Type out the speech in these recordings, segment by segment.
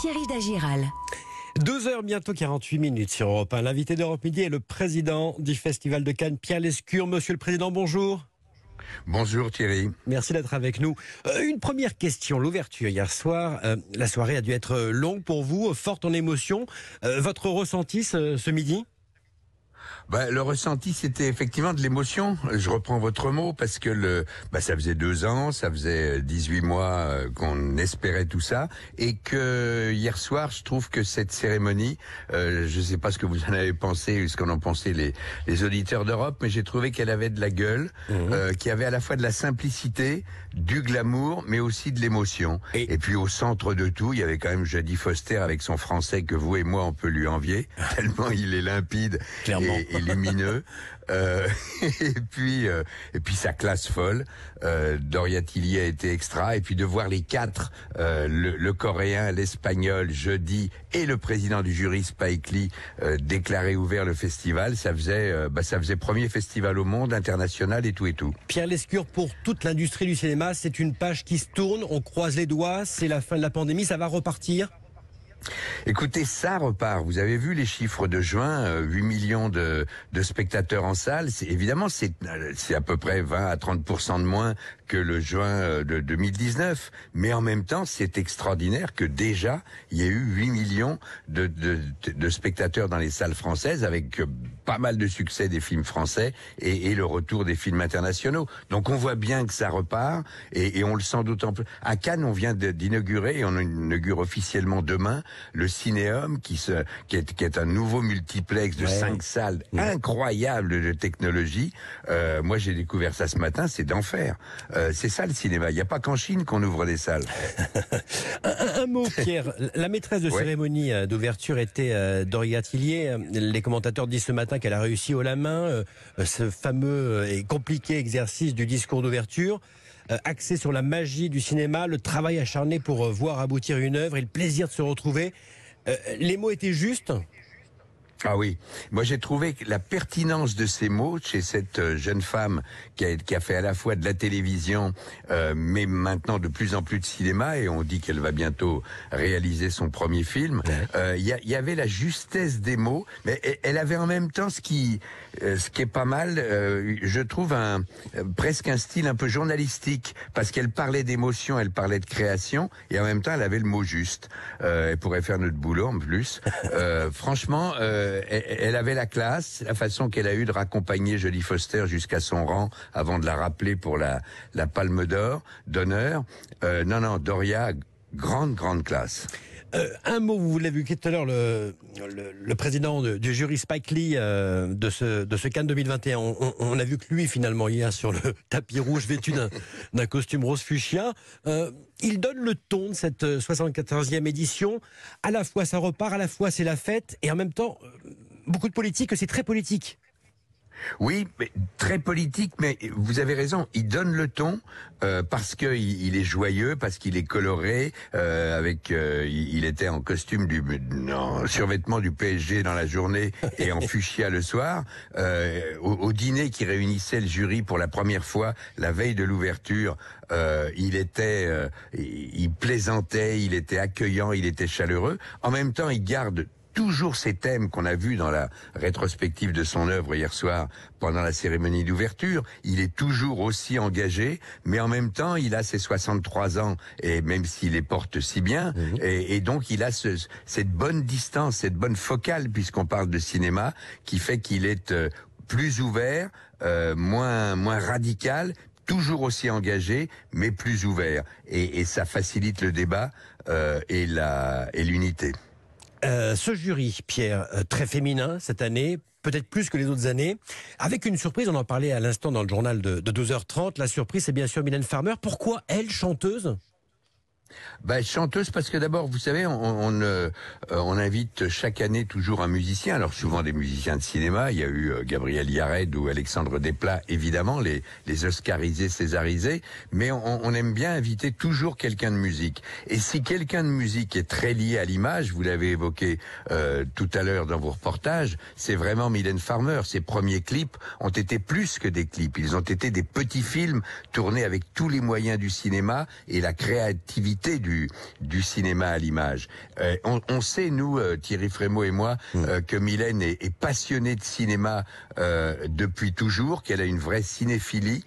Thierry Dagiral. Deux heures bientôt 48 minutes sur Europe 1. L'invité d'Europe Midi est le président du Festival de Cannes, Pierre Lescure. Monsieur le Président, bonjour. Bonjour Thierry. Merci d'être avec nous. Euh, une première question, l'ouverture hier soir. euh, la soirée a dû être longue pour vous, forte en émotion. Euh, votre ressenti ce, ce midi? Bah, le ressenti, c'était effectivement de l'émotion. Je reprends votre mot parce que le, bah, ça faisait deux ans, ça faisait 18 mois euh, qu'on espérait tout ça, et que hier soir, je trouve que cette cérémonie, euh, je ne sais pas ce que vous en avez pensé, ce qu'en ont pensé les, les auditeurs d'Europe, mais j'ai trouvé qu'elle avait de la gueule, euh, qu'il y avait à la fois de la simplicité, du glamour, mais aussi de l'émotion. Et- Et... puis au centre de tout, il y avait quand même Jadie Foster avec son français que vous et moi on peut lui envier, tellement il est limpide Clairement. et, et lumineux. Euh, et puis euh, et puis sa classe folle. Euh, Doria Tilly a été extra. Et puis de voir les quatre, euh, le, le coréen, l'espagnol, jeudi et le président du jury Spike Lee euh, déclarer ouvert le festival, ça faisait euh, bah, ça faisait premier festival au monde international et tout et tout. Pierre Lescure, pour toute l'industrie du cinéma, c'est une page qui se tourne, on croise les doigts, c'est la fin de la pandémie, ça va repartir? Écoutez, ça repart. Vous avez vu les chiffres de juin, euh, 8 millions de, de spectateurs en salle. Évidemment, c'est, euh, c'est à peu près 20 à 30% de moins que le juin euh, de 2019. Mais en même temps, c'est extraordinaire que déjà, il y ait eu 8 millions de, de, de- spectateurs dans les salles françaises avec euh, pas mal de succès des films français et, et le retour des films internationaux. Donc on voit bien que ça repart et, et on le sent d'autant plus. À Cannes, on vient d'inaugurer et on inaugure officiellement demain le Cinéum qui, se, qui, est, qui est un nouveau multiplex de Ouais. cinq salles incroyables de technologie. Euh, moi, j'ai découvert ça ce matin, c'est d'enfer. Euh, c'est ça le cinéma. Il n'y a pas qu'en Chine qu'on ouvre des salles. Un, un- un mot, Pierre. La maîtresse de Ouais. cérémonie euh, d'ouverture était euh, Doria Tillier. Euh, Les commentateurs disent ce matin qu'elle a réussi haut la main ce fameux et compliqué exercice du discours d'ouverture, axé sur la magie du cinéma, le travail acharné pour euh, voir aboutir une œuvre et le plaisir de se retrouver. Euh, les mots étaient justes. Ah oui, moi j'ai trouvé la pertinence de ces mots chez cette euh, jeune femme qui a, qui a fait à la fois de la télévision, euh, mais maintenant de plus en plus de cinéma, et on dit qu'elle va bientôt réaliser son premier film. Euh, Il y, y avait la justesse des mots, mais elle- avait en même temps ce qui, euh, ce qui est pas mal, euh, je trouve un presque un style un peu journalistique, parce qu'elle parlait d'émotion, elle parlait de création, et en même temps elle avait le mot juste. Euh, elle pourrait faire notre boulot en plus. Euh, franchement, euh, elle, elle avait la classe, la façon qu'elle a eu de raccompagner Jodie Foster jusqu'à son rang avant de la rappeler pour la, la Palme d'Or d'honneur. Euh, non, non, Doria, grande, grande classe. Euh, un mot, vous l'avez vu tout à l'heure, le, le, président de- du jury Spike Lee euh, de ce de ce Cannes 2021. On, a vu que lui, finalement, hier sur le tapis rouge, vêtu d'un costume rose fuchsia, euh, il donne le ton de cette euh, 74e édition. À la fois, ça repart, à la fois, c'est la fête, et en même temps, beaucoup de politique. C'est très politique. Oui, mais très politique, mais vous avez raison, il donne le ton euh, parce que il, est joyeux, parce qu'il est coloré, euh, avec euh, il, était en costume du en survêtement du PSG dans la journée et en fuchsia le soir, euh, au, au dîner qui réunissait le jury pour la première fois la veille de l'ouverture, euh, il était euh, il plaisantait, il était accueillant, il était chaleureux. En même temps, il garde toujours ces thèmes qu'on a vus dans la rétrospective de son œuvre hier soir pendant la cérémonie d'ouverture. Il est toujours aussi engagé, mais en même temps, il a ses 63 ans, et même s'il les porte si bien, et, et donc il a ce, cette bonne distance, cette bonne focale, puisqu'on parle de cinéma, qui fait qu'il est euh, plus ouvert, euh, moins, moins radical, toujours aussi engagé, mais plus ouvert. Et, et ça facilite le débat euh, et la et l'unité. Euh, ce jury, Pierre, euh, très féminin cette année, peut-être plus que les autres années, avec une surprise, on en parlait à l'instant dans le journal de, de 12h30, la surprise c'est bien sûr Mylène Farmer. Pourquoi elle, chanteuse? Bah, chanteuse parce que d'abord, vous savez, on, on, euh, on invite chaque année toujours un musicien. Alors souvent des musiciens de cinéma. Il y a eu euh, Gabriel Yared ou Alexandre Desplat, évidemment, les, les Oscarisés, Césarisés. Mais on, on aime bien inviter toujours quelqu'un de musique. Et si quelqu'un de musique est très lié à l'image, vous l'avez évoqué euh, tout à l'heure dans vos reportages, c'est vraiment Mylène Farmer. Ses premiers clips ont été plus que des clips. Ils ont été des petits films tournés avec tous les moyens du cinéma et la créativité qualité du, du cinéma à l'image. Euh, on, on, sait, nous, euh, Thierry Frémaux et moi, mm. euh, que Mylène est, est, passionnée de cinéma depuis toujours, qu'elle a une vraie cinéphilie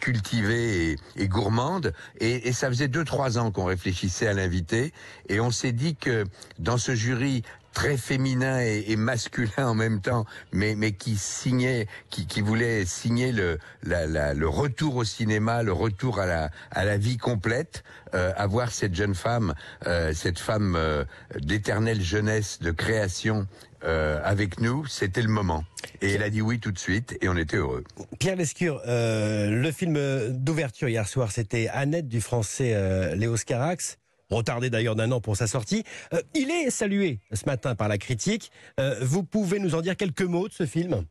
cultivée et, et gourmande. Et, et, ça faisait deux, trois ans qu'on réfléchissait à l'inviter. Et on s'est dit que dans ce jury très féminin et, et, masculin en même temps, mais, mais qui signait, qui, qui voulait signer le, la, la, le retour au cinéma, le retour à la, à la vie complète, euh, avoir cette jeune femme, euh, cette femme euh, d'éternelle jeunesse, de création. Euh, avec nous, c'était le moment. Et elle a dit oui tout de suite, et on était heureux. Pierre Lescure, euh, le film d'ouverture hier soir, c'était Annette du français euh, Léo Scarax retardé d'ailleurs d'un an pour sa sortie. Euh, il est salué ce matin par la critique. Euh, vous pouvez nous en dire quelques mots de ce film?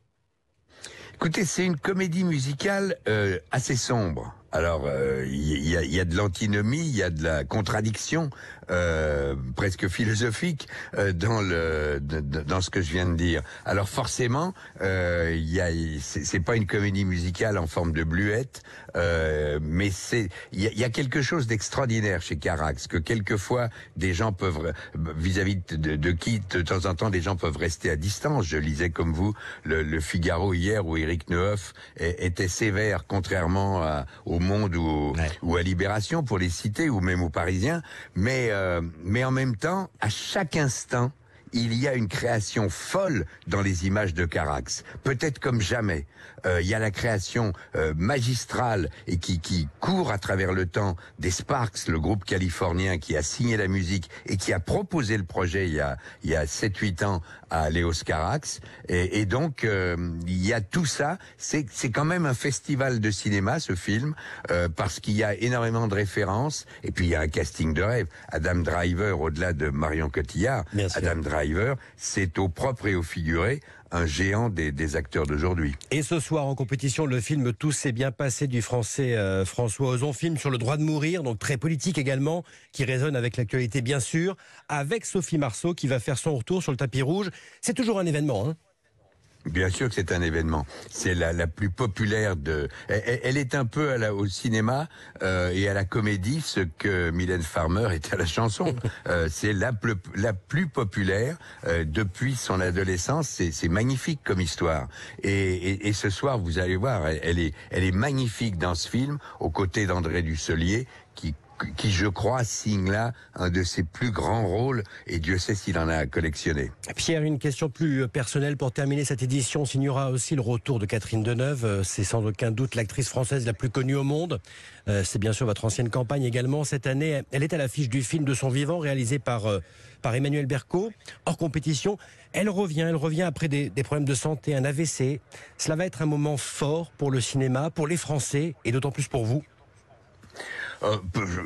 Écoutez, c'est une comédie musicale euh, assez sombre. Alors, il euh, y, a, y, a, de l'antinomie, il y a de la contradiction euh, presque philosophique euh, dans le dans ce que je viens de dire. Alors forcément, euh, il a c'est pas une comédie musicale en forme de bluette, euh, mais c'est il y, y a, quelque chose d'extraordinaire chez Carax que quelquefois des gens peuvent vis-à-vis -vis de, de, qui de temps en temps des gens peuvent rester à distance. Je lisais comme vous le, le Figaro hier où Eric Neuf était sévère contrairement à, au Monde ou, ouais. ou à Libération pour les citer ou même aux Parisiens, mais euh, mais en même temps, à chaque instant, il y a une création folle dans les images de Carax, peut-être comme jamais. Euh, il y a la création euh, magistrale et qui, qui court à travers le temps des Sparks, le groupe californien qui a signé la musique et qui a proposé le projet il y a, il y a 7-8 ans à Léos Carax. Et, et donc, euh, il y a tout ça. C'est quand même un festival de cinéma, ce film, euh, parce qu'il y a énormément de références. Et puis, il y a un casting de rêve. Adam Driver, au-delà de Marion Cotillard, Adam Driver, c'est au propre et au figuré un géant des, acteurs d'aujourd'hui. Et ce soir en compétition, le film Tout s'est bien passé du français euh, François Ozon, film sur le droit de mourir, donc très politique également, qui résonne avec l'actualité bien sûr, avec Sophie Marceau qui va faire son retour sur le tapis rouge. C'est toujours un événement. Hein Bien sûr que c'est un événement. C'est la, la, plus populaire de. Elle, elle est un peu à la, au cinéma euh, et à la comédie ce que Mylène Farmer est à la chanson. euh, c'est la, la plus populaire euh, depuis son adolescence. C'est magnifique comme histoire. Et, et, et, ce soir, vous allez voir, elle, elle, est, elle est magnifique dans ce film, aux côtés d'André Dusselier, qui qui, je crois, signe là un de ses plus grands rôles, et Dieu sait s'il en a collectionné. Pierre, une question plus euh, personnelle pour terminer cette édition. Signera aussi le retour de Catherine Deneuve. Euh, c'est sans aucun doute l'actrice française la plus connue au monde. Euh, c'est bien sûr votre ancienne campagne également. Cette année, elle est à l'affiche du film de son vivant réalisé par, par Emmanuel Berco, hors compétition. Elle revient, elle revient après des, des problèmes de santé, un AVC. Cela va être un moment fort pour le cinéma, pour les Français, et d'autant plus pour vous. Euh,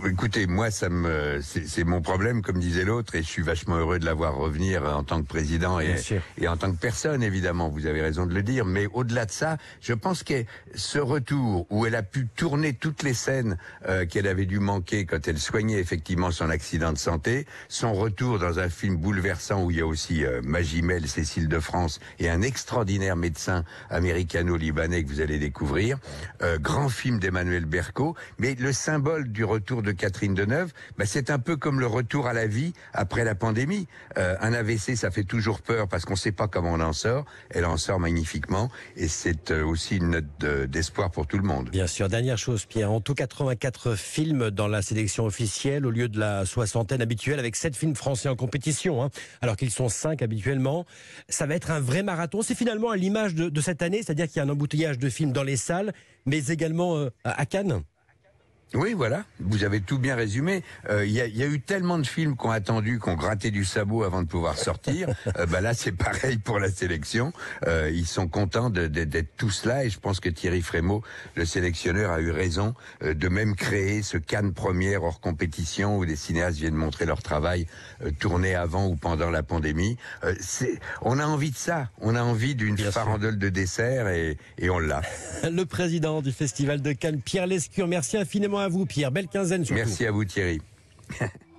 écoutez, moi, ça me, c'est mon problème, comme disait l'autre, et je suis vachement heureux de la voir revenir en tant que président et, et, en tant que personne, évidemment. Vous avez raison de le dire. Mais au-delà de ça, je pense que ce retour où elle a pu tourner toutes les scènes euh, qu'elle avait dû manquer quand elle soignait effectivement son accident de santé, son retour dans un film bouleversant où il y a aussi euh, Magimel, Cécile de France et un extraordinaire médecin américano-libanais que vous allez découvrir, euh, grand film d'Emmanuel Berco, mais le symbole du retour de Catherine Deneuve, bah, c'est un peu comme le retour à la vie après la pandémie. Euh, un AVC, ça fait toujours peur parce qu'on ne sait pas comment on en sort. Elle en sort magnifiquement et c'est euh, aussi une note d'espoir pour tout le monde. Bien sûr. Dernière chose, Pierre. En tout 84 films dans la sélection officielle au lieu de la soixantaine habituelle avec 7 films français en compétition, hein, alors qu'ils sont 5 habituellement. Ça va être un vrai marathon. C'est finalement à l'image de, cette année, c'est-à-dire qu'il y a un embouteillage de films dans les salles, mais également euh, à Cannes. Oui, voilà, vous avez tout bien résumé. Il euh, y, a, y, a, eu tellement de films qu'on attendu, qu'on gratté du sabot avant de pouvoir sortir. euh, bah là, c'est pareil pour la sélection. Euh, ils sont contents d'être tous là et je pense que Thierry Frémaux, le sélectionneur, a eu raison euh, de même créer ce Cannes première hors compétition où des cinéastes viennent montrer leur travail euh, tourné avant ou pendant la pandémie. on a envie de ça. On a envie d'une farandole de dessert et, et on l'a. le président du Festival de Cannes, Pierre Lescure, merci infiniment à vous, Pierre. Belle quinzaine surtout. Merci à vous, Thierry.